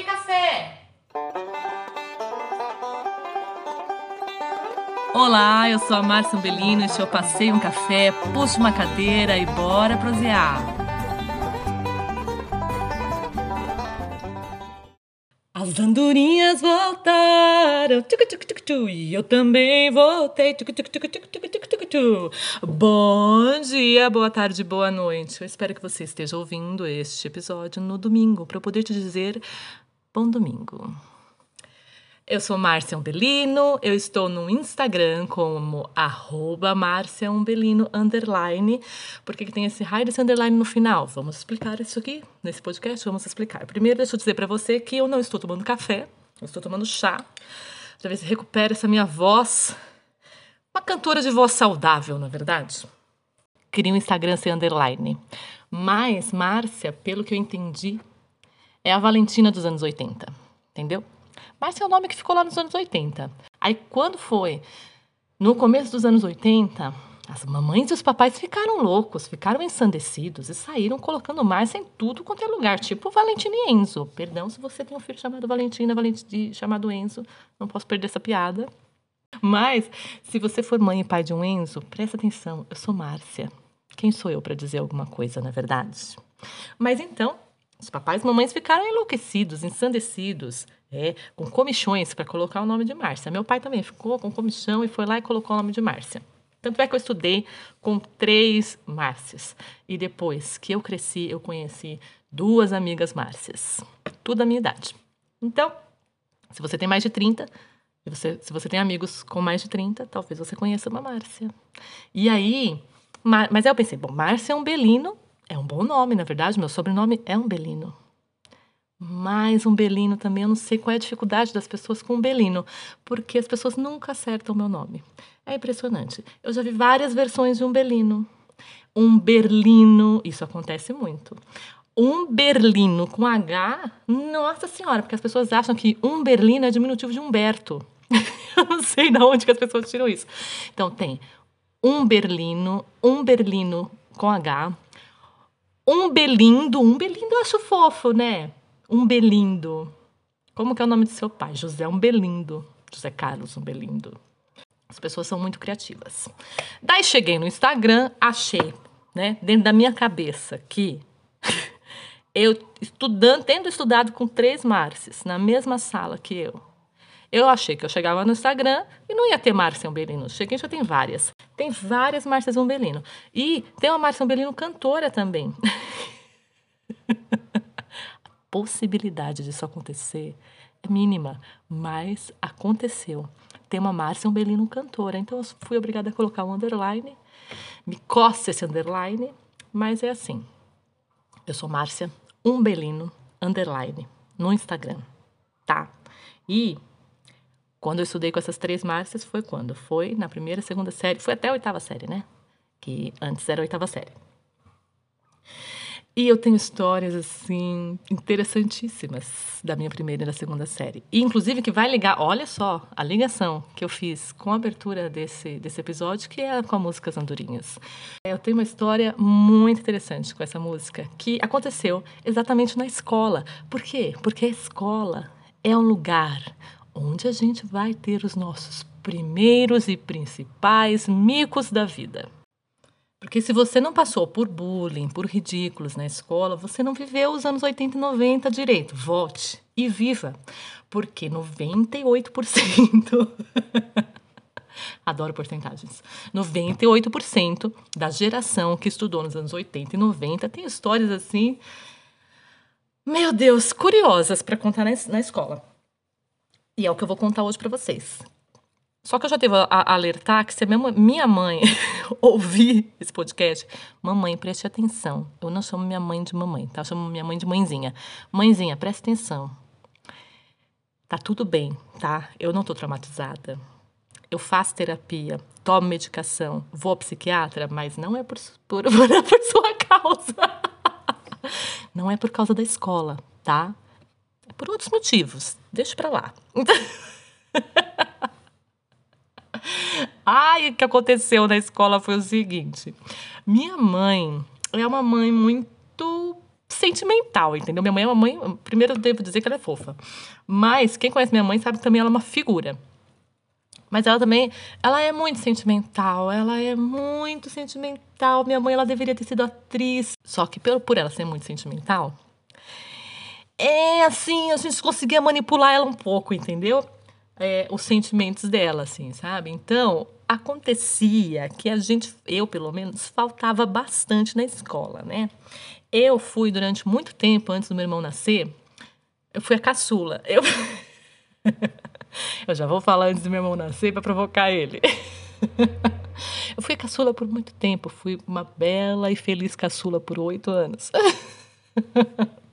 Passei café! Olá, eu sou a Márcia Umbelino, este é o Passei um Café, puxa uma cadeira e bora prosear. As andorinhas voltaram, tucu, tucu, tucu, tu, e eu também voltei. Tucu, tucu, tucu, tucu, tucu, tucu, tucu, tu. Bom dia, boa tarde, boa noite. Eu espero que você esteja ouvindo este episódio no domingo, para eu poder te dizer bom domingo. Eu sou Márcia Umbelino, eu estou no Instagram como arroba Márcia Umbelino underline. Por que, que tem esse raio desse underline no final? Vamos explicar isso aqui nesse podcast, vamos explicar. Primeiro, deixa eu dizer para você que eu não estou tomando café, eu estou tomando chá. Pra ver se recupera essa minha voz. Uma cantora de voz saudável, na é verdade. Queria um Instagram sem underline. Mas Márcia, pelo que eu entendi, é a Valentina dos anos 80, entendeu? Márcia é o nome que ficou lá nos anos 80. Aí quando foi no começo dos anos 80, as mamães e os papais ficaram loucos, ficaram ensandecidos e saíram colocando Márcia em tudo quanto é lugar, tipo Valentina e Enzo. Perdão se você tem um filho chamado Valentina, Valentina chamado Enzo, não posso perder essa piada. Mas, se você for mãe e pai de um Enzo, presta atenção, eu sou Márcia. Quem sou eu para dizer alguma coisa, na é verdade? Mas então, os papais e mamães ficaram enlouquecidos, ensandecidos, é, com comichões para colocar o nome de Márcia. Meu pai também ficou com comichão e foi lá e colocou o nome de Márcia. Tanto é que eu estudei com três Márcias. E depois que eu cresci, eu conheci duas amigas Márcias. Tudo da minha idade. Então, se você tem mais de 30, e você, se você tem amigos com mais de 30, talvez você conheça uma Márcia. E aí, mas aí eu pensei, bom, Márcia é um Belino, é um bom nome, na verdade, meu sobrenome é um Belino. Mais um Belino também, eu não sei qual é a dificuldade das pessoas com um Belino, porque as pessoas nunca acertam o meu nome. É impressionante. Eu já vi várias versões de um Belino. Um Berlino, isso acontece muito. Um Berlino com H, nossa senhora, porque as pessoas acham que um Berlino é diminutivo de Humberto. eu não sei de onde que as pessoas tiram isso. Então tem um Berlino, um Berlino com H, um Belindo, um Belindo eu acho fofo, né? Umbelindo. Como que é o nome do seu pai? José Umbelindo. José Carlos Umbelindo. As pessoas são muito criativas. Daí cheguei no Instagram, achei, né, dentro da minha cabeça que eu estudando, tendo estudado com três Márcias na mesma sala que eu, eu achei que eu chegava no Instagram e não ia ter Márcia Umbelino. Cheguei já tem várias. Tem várias Márcias Umbelino. E tem uma Márcia Umbelino cantora também. possibilidade disso acontecer é mínima, mas aconteceu. Tem uma Márcia Umbelino cantora, então eu fui obrigada a colocar um underline. Me costa esse underline, mas é assim. Eu sou Márcia Umbelino underline no Instagram, tá? E quando eu estudei com essas três Márcias foi quando? Foi na primeira, segunda série, foi até a oitava série, né? Que antes era a oitava série. E eu tenho histórias, assim, interessantíssimas da minha primeira e da segunda série. E, inclusive, que vai ligar, olha só, a ligação que eu fiz com a abertura desse, desse episódio, que é com a música Andorinhas. Eu tenho uma história muito interessante com essa música, que aconteceu exatamente na escola. Por quê? Porque a escola é um lugar onde a gente vai ter os nossos primeiros e principais micos da vida. Porque se você não passou por bullying, por ridículos na escola, você não viveu os anos 80 e 90 direito. Vote e viva. Porque 98%. Adoro porcentagens. 98% da geração que estudou nos anos 80 e 90 tem histórias assim. Meu Deus, curiosas para contar na, na escola. E é o que eu vou contar hoje para vocês. Só que eu já devo alertar que se a minha mãe ouvir esse podcast, mamãe, preste atenção. Eu não chamo minha mãe de mamãe, tá? Eu chamo minha mãe de mãezinha. Mãezinha, preste atenção. Tá tudo bem, tá? Eu não tô traumatizada. Eu faço terapia, tomo medicação, vou ao psiquiatra, mas não é por, por, por, por sua causa. Não é por causa da escola, tá? Por outros motivos. Deixa pra lá. Ai, o que aconteceu na escola foi o seguinte: minha mãe é uma mãe muito sentimental, entendeu? Minha mãe é uma mãe. Primeiro, eu devo dizer que ela é fofa. Mas quem conhece minha mãe sabe que também ela é uma figura. Mas ela também, ela é muito sentimental, ela é muito sentimental. Minha mãe, ela deveria ter sido atriz. Só que por, por ela ser muito sentimental, é assim, a gente conseguia manipular ela um pouco, entendeu? É, os sentimentos dela, assim, sabe? Então, acontecia que a gente, eu pelo menos, faltava bastante na escola, né? Eu fui durante muito tempo, antes do meu irmão nascer, eu fui a caçula. Eu, eu já vou falar antes do meu irmão nascer para provocar ele. eu fui a caçula por muito tempo, fui uma bela e feliz caçula por oito anos.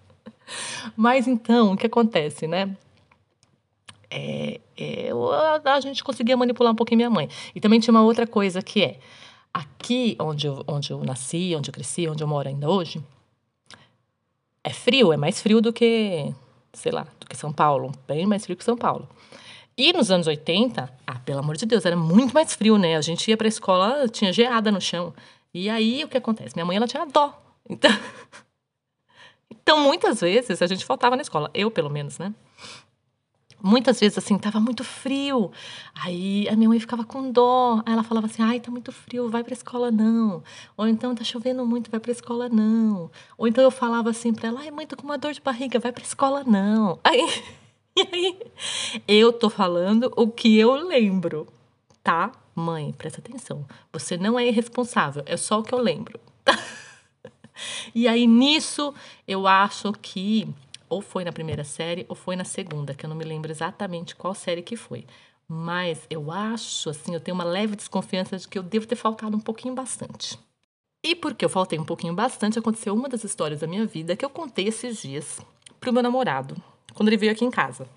Mas então, o que acontece, né? É, é, a gente conseguia manipular um pouquinho minha mãe. E também tinha uma outra coisa que é, aqui onde eu, onde eu nasci, onde eu cresci, onde eu moro ainda hoje, é frio, é mais frio do que, sei lá, do que São Paulo, bem mais frio que São Paulo. E nos anos 80, ah, pelo amor de Deus, era muito mais frio, né? A gente ia pra escola, tinha geada no chão. E aí, o que acontece? Minha mãe, ela tinha dó. Então, então muitas vezes, a gente faltava na escola. Eu, pelo menos, né? Muitas vezes, assim, tava muito frio. Aí a minha mãe ficava com dó. Aí ela falava assim: ai, tá muito frio, vai pra escola não. Ou então tá chovendo muito, vai pra escola não. Ou então eu falava assim pra ela: ai, mãe, tô com uma dor de barriga, vai pra escola não. Aí, e aí, eu tô falando o que eu lembro, tá? Mãe, presta atenção. Você não é irresponsável, é só o que eu lembro. e aí, nisso, eu acho que ou foi na primeira série ou foi na segunda, que eu não me lembro exatamente qual série que foi. Mas eu acho, assim, eu tenho uma leve desconfiança de que eu devo ter faltado um pouquinho bastante. E porque eu faltei um pouquinho bastante, aconteceu uma das histórias da minha vida que eu contei esses dias pro meu namorado, quando ele veio aqui em casa.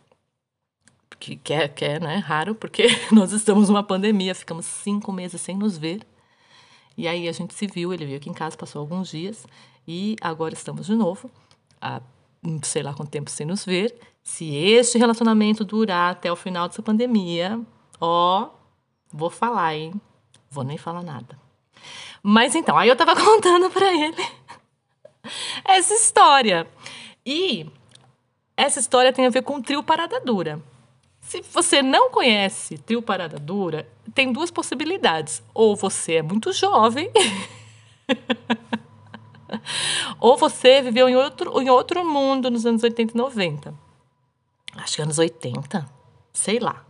Que, que, é, que é né, raro, porque nós estamos numa pandemia, ficamos cinco meses sem nos ver. E aí a gente se viu, ele veio aqui em casa, passou alguns dias, e agora estamos de novo. A sei lá quanto tempo sem nos ver, se este relacionamento durar até o final dessa pandemia, ó, vou falar, hein? Vou nem falar nada. Mas então, aí eu tava contando para ele essa história. E essa história tem a ver com o trio Parada Dura. Se você não conhece trio Parada Dura, tem duas possibilidades. Ou você é muito jovem Ou você viveu em outro, em outro mundo nos anos 80 e 90. Acho que anos 80. Sei lá.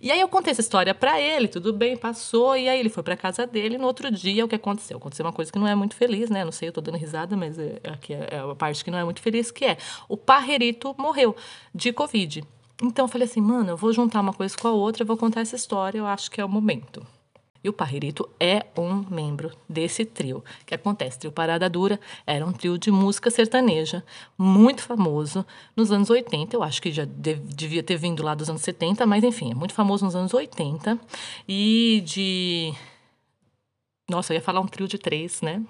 E aí eu contei essa história para ele, tudo bem, passou, e aí ele foi para casa dele, no outro dia o que aconteceu? Aconteceu uma coisa que não é muito feliz, né? Não sei, eu tô dando risada, mas é, aqui é, é a parte que não é muito feliz, que é o Parrerito morreu de Covid. Então eu falei assim, mano, eu vou juntar uma coisa com a outra, eu vou contar essa história, eu acho que é o momento. E o Parrerito é um membro desse trio. Que acontece? O trio Parada Dura era um trio de música sertaneja, muito famoso nos anos 80. Eu acho que já devia ter vindo lá dos anos 70, mas enfim, é muito famoso nos anos 80. E de. Nossa, eu ia falar um trio de três, né?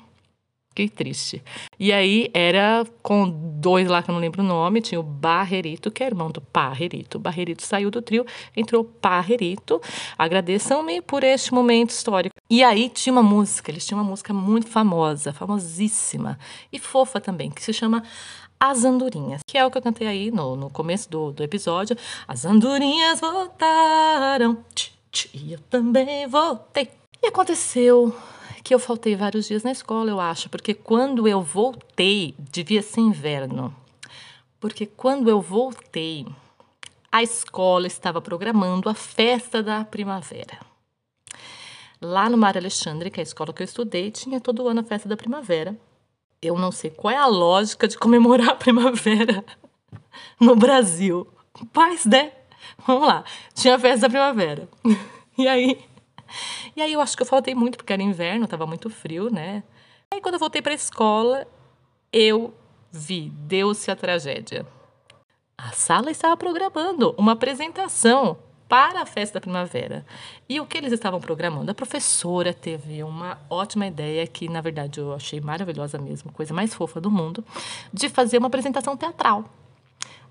Que triste. E aí era com dois lá que eu não lembro o nome, tinha o Barrerito, que é irmão do Parrerito. Barrerito saiu do trio, entrou Parrerito. Agradeçam-me por este momento histórico. E aí tinha uma música, eles tinham uma música muito famosa, famosíssima e fofa também, que se chama As Andorinhas, que é o que eu cantei aí no, no começo do, do episódio. As andorinhas voltaram, tch, tch, e eu também voltei. E aconteceu que eu faltei vários dias na escola, eu acho, porque quando eu voltei, devia ser inverno. Porque quando eu voltei, a escola estava programando a festa da primavera. Lá no Mar Alexandre, que é a escola que eu estudei, tinha todo ano a festa da primavera. Eu não sei qual é a lógica de comemorar a primavera no Brasil. Mas, né? Vamos lá. Tinha a festa da primavera. E aí, e aí eu acho que eu faltei muito, porque era inverno, estava muito frio, né? Aí quando eu voltei para a escola, eu vi, deu-se a tragédia. A sala estava programando uma apresentação para a festa da primavera. E o que eles estavam programando? A professora teve uma ótima ideia, que na verdade eu achei maravilhosa mesmo, coisa mais fofa do mundo, de fazer uma apresentação teatral.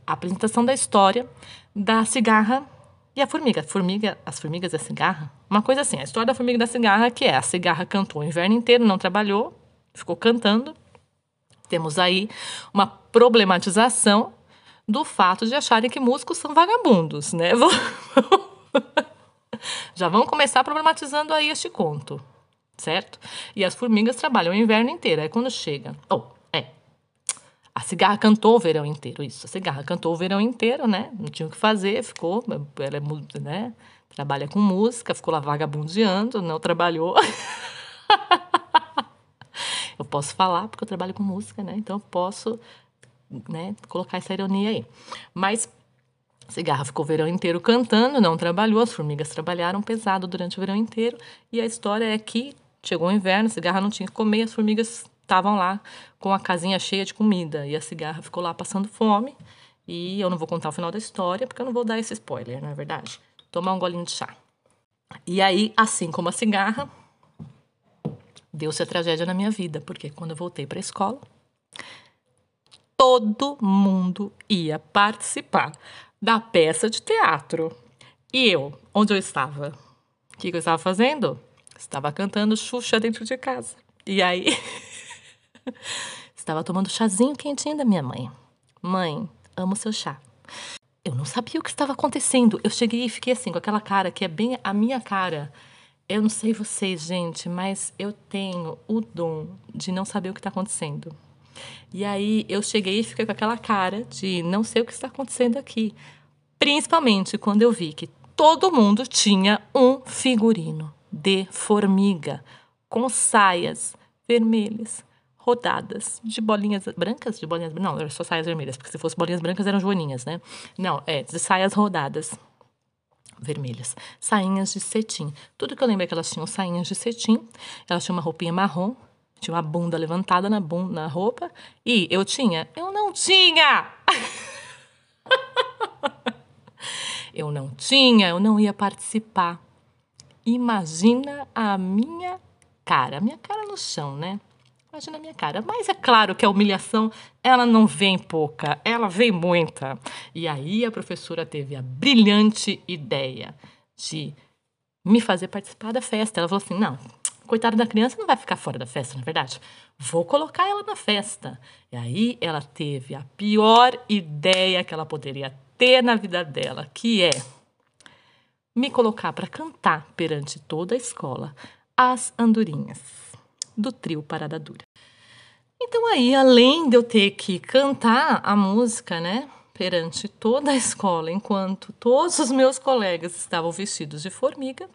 A apresentação da história da cigarra e a formiga? formiga, as formigas da cigarra? Uma coisa assim, a história da formiga da cigarra, que é a cigarra cantou o inverno inteiro, não trabalhou, ficou cantando. Temos aí uma problematização do fato de acharem que músicos são vagabundos, né? Já vamos começar problematizando aí este conto, certo? E as formigas trabalham o inverno inteiro. Aí quando chega. Oh, é. A cigarra cantou o verão inteiro, isso. A cigarra cantou o verão inteiro, né? Não tinha o que fazer, ficou. Ela é, né? Trabalha com música, ficou lá vagabundeando, não trabalhou. eu posso falar porque eu trabalho com música, né? Então eu posso né, colocar essa ironia aí. Mas Cigarra ficou o verão inteiro cantando, não trabalhou, as formigas trabalharam pesado durante o verão inteiro. E a história é que chegou o inverno, a cigarra não tinha que comer, as formigas estavam lá com a casinha cheia de comida. E a cigarra ficou lá passando fome. E eu não vou contar o final da história, porque eu não vou dar esse spoiler, não é verdade? Tomar um golinho de chá. E aí, assim como a cigarra, deu-se a tragédia na minha vida, porque quando eu voltei para a escola, todo mundo ia participar da peça de teatro. E eu, onde eu estava? O que, que eu estava fazendo? Estava cantando Xuxa dentro de casa. E aí, estava tomando chazinho quentinho da minha mãe. Mãe, amo seu chá. Eu não sabia o que estava acontecendo. Eu cheguei e fiquei assim, com aquela cara que é bem a minha cara. Eu não sei vocês, gente, mas eu tenho o dom de não saber o que está acontecendo. E aí eu cheguei e fiquei com aquela cara de não sei o que está acontecendo aqui. Principalmente quando eu vi que todo mundo tinha um figurino de formiga com saias vermelhas rodadas de bolinhas brancas, de bolinhas não, eram só saias vermelhas, porque se fosse bolinhas brancas eram joaninhas, né? Não, é de saias rodadas vermelhas, sainhas de cetim. Tudo que eu lembro é que elas tinham sainhas de cetim, elas tinham uma roupinha marrom, tinha uma bunda levantada na, bunda, na roupa. E eu tinha? Eu não tinha! eu não tinha, eu não ia participar. Imagina a minha cara, a minha cara no chão, né? Imagina a minha cara. Mas é claro que a humilhação, ela não vem pouca, ela vem muita. E aí a professora teve a brilhante ideia de me fazer participar da festa. Ela falou assim: não, coitada da criança não vai ficar fora da festa, na é verdade. Vou colocar ela na festa. E aí ela teve a pior ideia que ela poderia ter na vida dela, que é me colocar para cantar perante toda a escola as andorinhas do trio Parada Dura. Então aí, além de eu ter que cantar a música, né, perante toda a escola, enquanto todos os meus colegas estavam vestidos de formiga,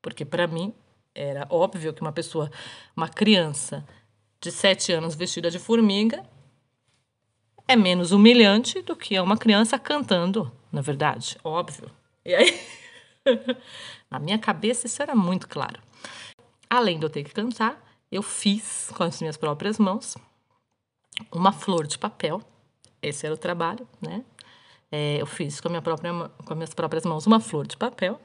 porque para mim era óbvio que uma pessoa, uma criança de sete anos vestida de formiga é menos humilhante do que uma criança cantando, na verdade, óbvio. E aí, na minha cabeça isso era muito claro. Além de eu ter que cantar, eu fiz com as minhas próprias mãos uma flor de papel. Esse era o trabalho, né? É, eu fiz com, minha própria, com as minhas próprias mãos uma flor de papel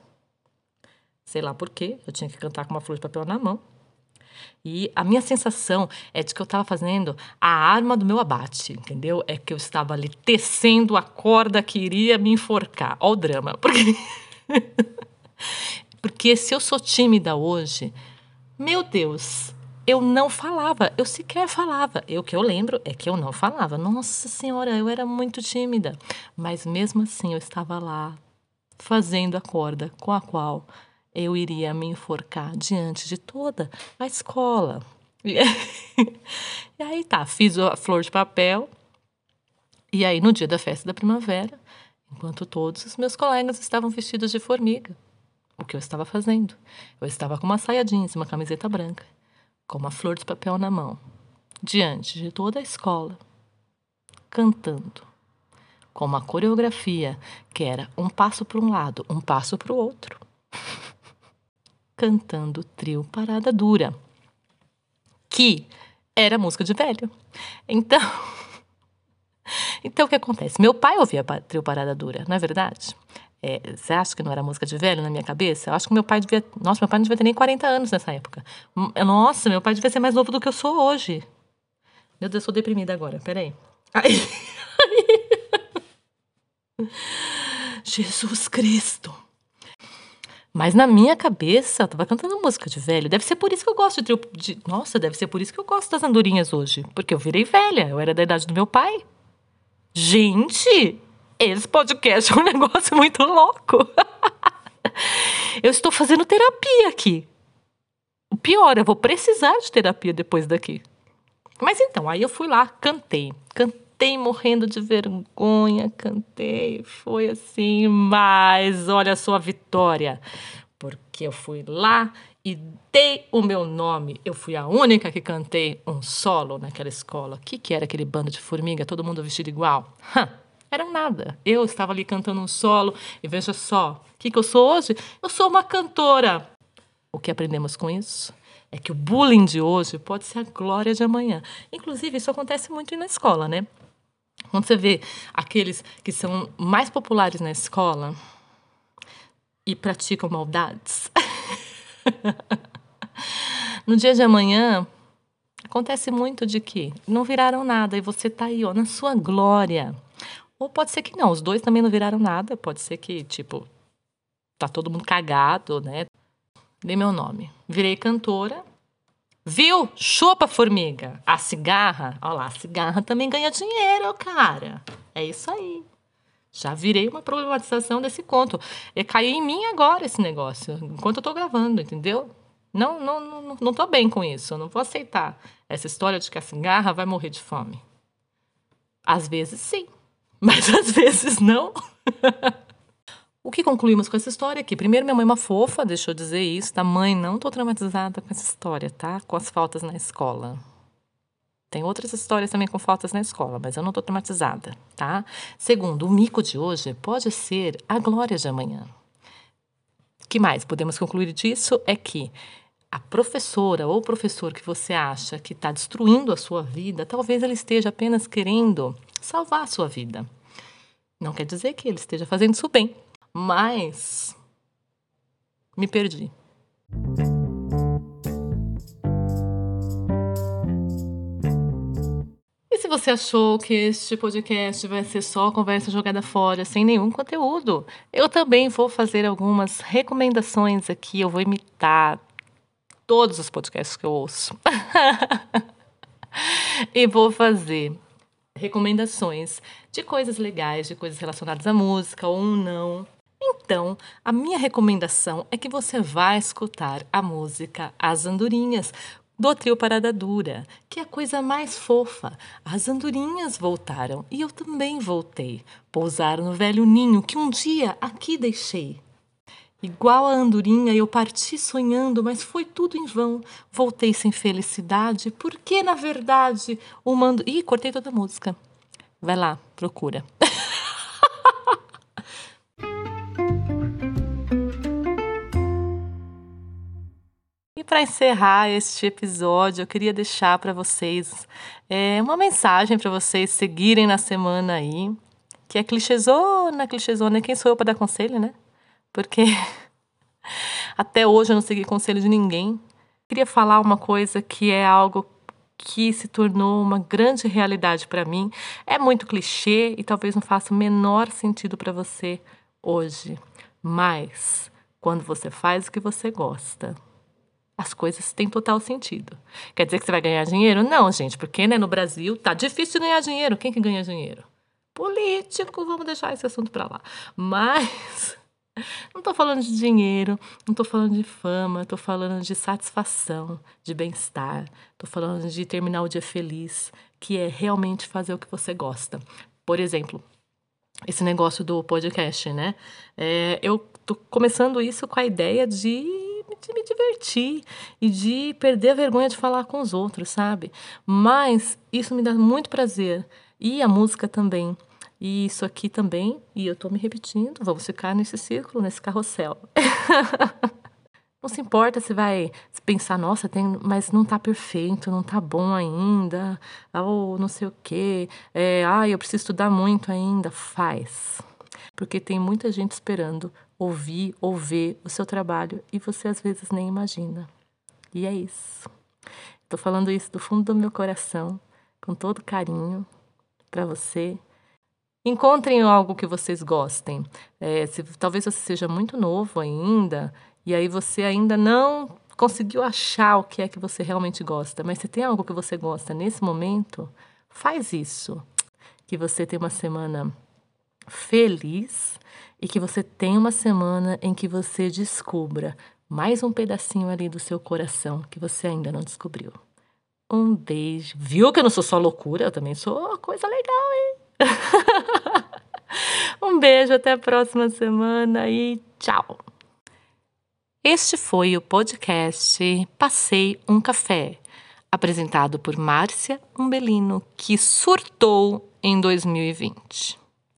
sei lá por quê, eu tinha que cantar com uma flor de papel na mão. E a minha sensação é de que eu estava fazendo a arma do meu abate, entendeu? É que eu estava ali tecendo a corda que iria me enforcar. Olha o drama. Porque, porque se eu sou tímida hoje, meu Deus, eu não falava, eu sequer falava. O que eu lembro é que eu não falava. Nossa Senhora, eu era muito tímida. Mas mesmo assim, eu estava lá fazendo a corda com a qual eu iria me enforcar diante de toda a escola. E, e aí tá, fiz a flor de papel. E aí, no dia da festa da primavera, enquanto todos os meus colegas estavam vestidos de formiga, o que eu estava fazendo? Eu estava com uma saia jeans e uma camiseta branca, com uma flor de papel na mão, diante de toda a escola, cantando, com uma coreografia que era um passo para um lado, um passo para o outro cantando trio Parada Dura, que era música de velho. Então, então o que acontece? Meu pai ouvia trio Parada Dura, não é verdade? É, você acha que não era música de velho na minha cabeça? Eu acho que meu pai devia. Nossa, meu pai não devia ter nem 40 anos nessa época. Hum, nossa, meu pai devia ser mais novo do que eu sou hoje. Meu Deus, eu sou deprimida agora, peraí. Aí, aí. Jesus Cristo. Mas na minha cabeça, eu tava cantando música de velho. Deve ser por isso que eu gosto de, de. Nossa, deve ser por isso que eu gosto das andorinhas hoje. Porque eu virei velha. Eu era da idade do meu pai. Gente, esse podcast é um negócio muito louco. eu estou fazendo terapia aqui. O pior, eu vou precisar de terapia depois daqui. Mas então, aí eu fui lá, cantei. Cantei morrendo de vergonha, cantei. Foi assim, mas olha a vitória. Porque eu fui lá e dei o meu nome. Eu fui a única que cantei um solo naquela escola. O que, que era aquele bando de formiga, todo mundo vestido igual? Hã, era nada. Eu estava ali cantando um solo e veja só, o que, que eu sou hoje? Eu sou uma cantora. O que aprendemos com isso? É que o bullying de hoje pode ser a glória de amanhã. Inclusive, isso acontece muito na escola, né? Quando você vê aqueles que são mais populares na escola e praticam maldades, no dia de amanhã acontece muito de que não viraram nada e você tá aí, ó, na sua glória. Ou pode ser que não, os dois também não viraram nada, pode ser que, tipo, tá todo mundo cagado, né? Dei meu nome. Virei cantora. Viu? Chupa, formiga. A cigarra, olha lá, a cigarra também ganha dinheiro, cara. É isso aí. Já virei uma problematização desse conto. E caiu em mim agora esse negócio, enquanto eu tô gravando, entendeu? Não, não, não, não tô bem com isso. Eu não vou aceitar essa história de que a cigarra vai morrer de fome. Às vezes sim, mas às vezes não. O que concluímos com essa história aqui? Primeiro, minha mãe é uma fofa, deixa eu dizer isso, tá? Mãe, não tô traumatizada com essa história, tá? Com as faltas na escola. Tem outras histórias também com faltas na escola, mas eu não tô traumatizada, tá? Segundo, o mico de hoje pode ser a glória de amanhã. O que mais podemos concluir disso é que a professora ou professor que você acha que está destruindo a sua vida, talvez ele esteja apenas querendo salvar a sua vida. Não quer dizer que ele esteja fazendo isso bem, mas me perdi. E se você achou que este podcast vai ser só conversa jogada fora, sem nenhum conteúdo, eu também vou fazer algumas recomendações aqui. Eu vou imitar todos os podcasts que eu ouço. e vou fazer recomendações de coisas legais, de coisas relacionadas à música ou não. Então, a minha recomendação é que você vá escutar a música As Andorinhas, do trio Parada Dura, que é a coisa mais fofa. As andorinhas voltaram e eu também voltei. Pousaram no velho ninho que um dia aqui deixei. Igual a andorinha, eu parti sonhando, mas foi tudo em vão. Voltei sem felicidade, porque na verdade o mando. Ih, cortei toda a música. Vai lá, procura. E para encerrar este episódio, eu queria deixar para vocês é, uma mensagem para vocês seguirem na semana aí, que é clichêzona, clichêzona. Quem sou eu para dar conselho, né? Porque até hoje eu não segui conselho de ninguém. Queria falar uma coisa que é algo que se tornou uma grande realidade para mim. É muito clichê e talvez não faça o menor sentido para você hoje. Mas quando você faz o que você gosta, as coisas têm total sentido. Quer dizer que você vai ganhar dinheiro? Não, gente, porque né, no Brasil tá difícil de ganhar dinheiro. Quem que ganha dinheiro? Político, vamos deixar esse assunto para lá. Mas não estou falando de dinheiro, não estou falando de fama, estou falando de satisfação, de bem-estar, estou falando de terminar o dia feliz, que é realmente fazer o que você gosta. Por exemplo, esse negócio do podcast, né? É, eu tô começando isso com a ideia de, de me divertir e de perder a vergonha de falar com os outros, sabe? Mas isso me dá muito prazer. E a música também. E isso aqui também, e eu tô me repetindo, vamos ficar nesse círculo, nesse carrossel. não se importa se vai pensar, nossa, tem, mas não tá perfeito, não tá bom ainda, ou não sei o quê, é, ah, eu preciso estudar muito ainda. Faz. Porque tem muita gente esperando ouvir ou ver o seu trabalho e você às vezes nem imagina. E é isso. Tô falando isso do fundo do meu coração, com todo carinho, para você Encontrem algo que vocês gostem. É, se, talvez você seja muito novo ainda e aí você ainda não conseguiu achar o que é que você realmente gosta, mas se tem algo que você gosta nesse momento, faz isso. Que você tenha uma semana feliz e que você tenha uma semana em que você descubra mais um pedacinho ali do seu coração que você ainda não descobriu. Um beijo. Viu que eu não sou só loucura, eu também sou coisa legal, hein? um beijo, até a próxima semana e tchau. Este foi o podcast Passei um Café, apresentado por Márcia Umbelino, que surtou em 2020.